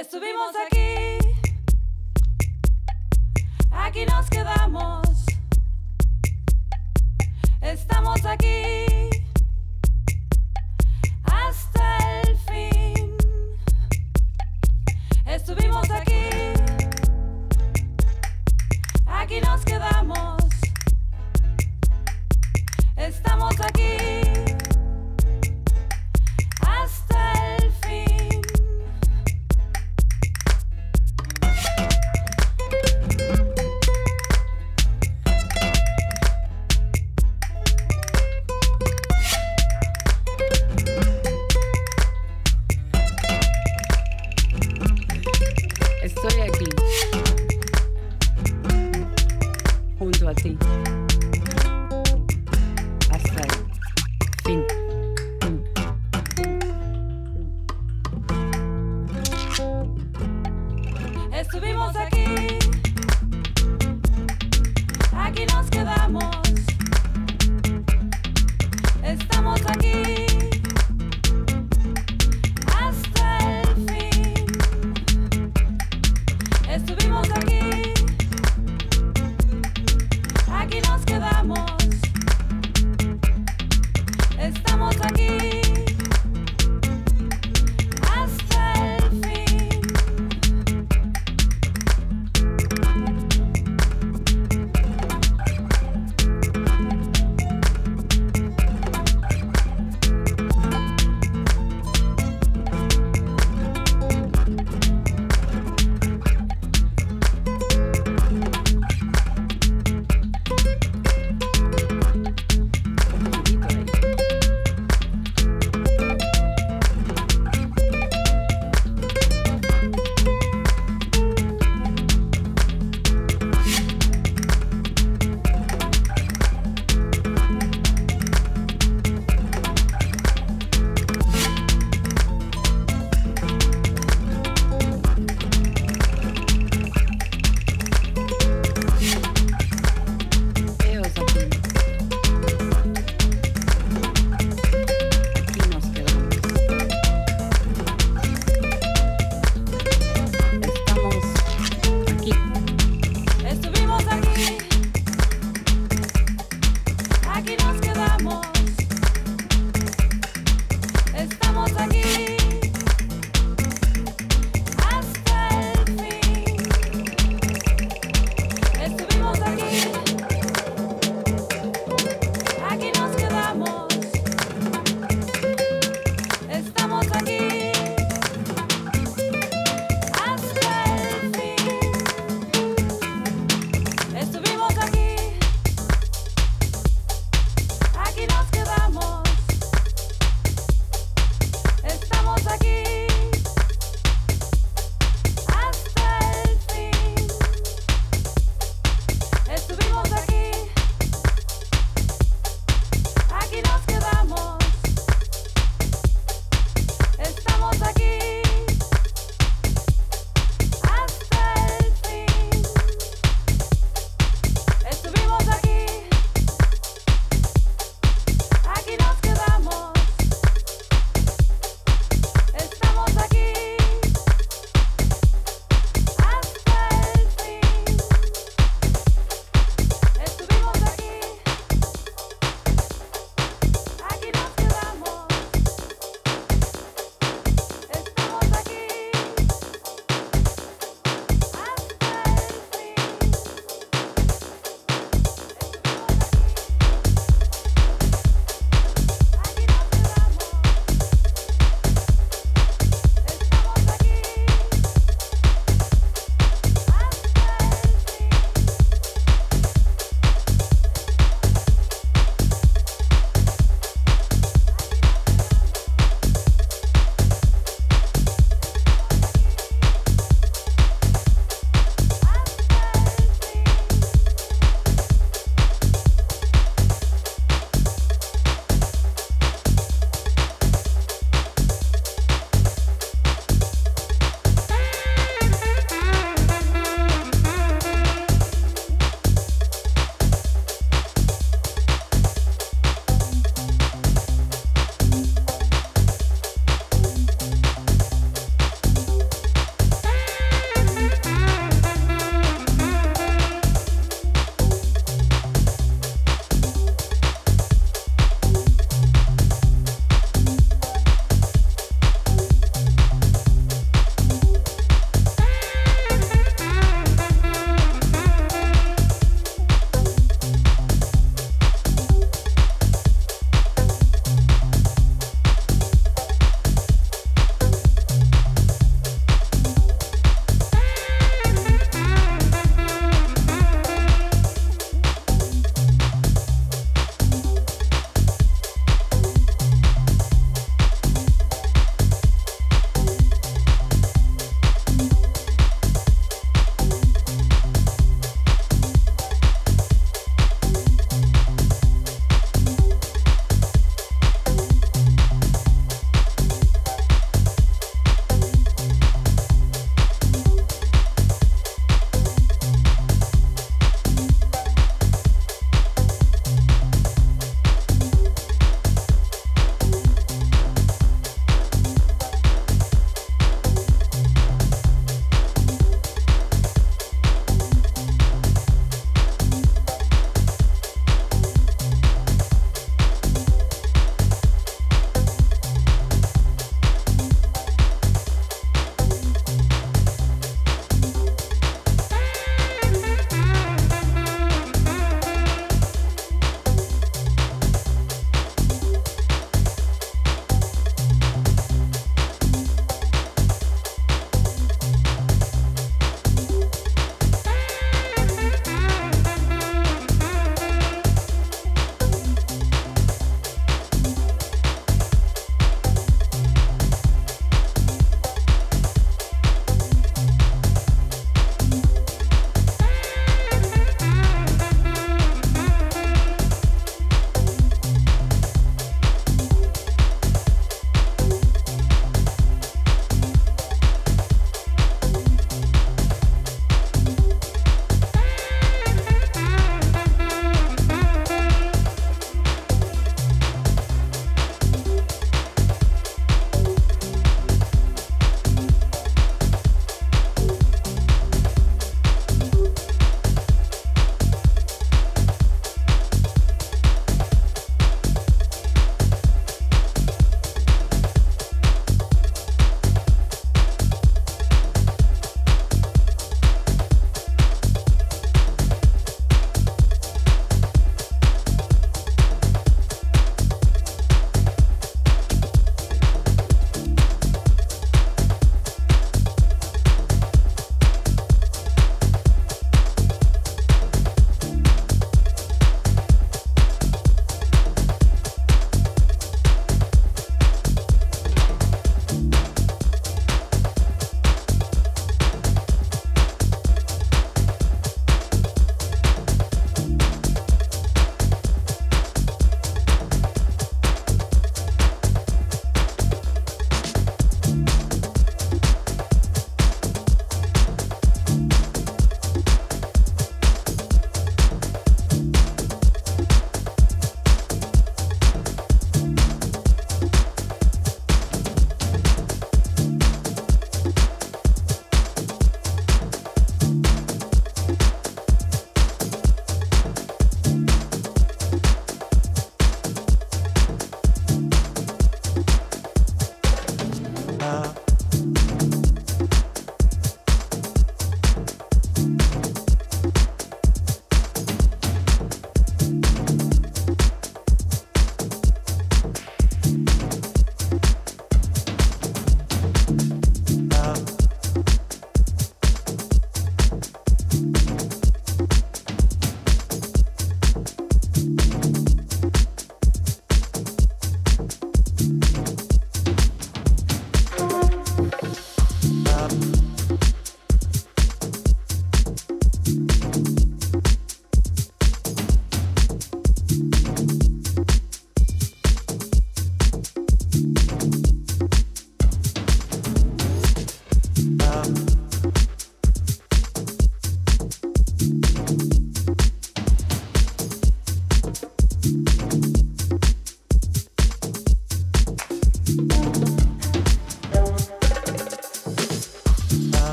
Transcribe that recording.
Estuvimos aquí, aquí nos quedamos. Estamos aquí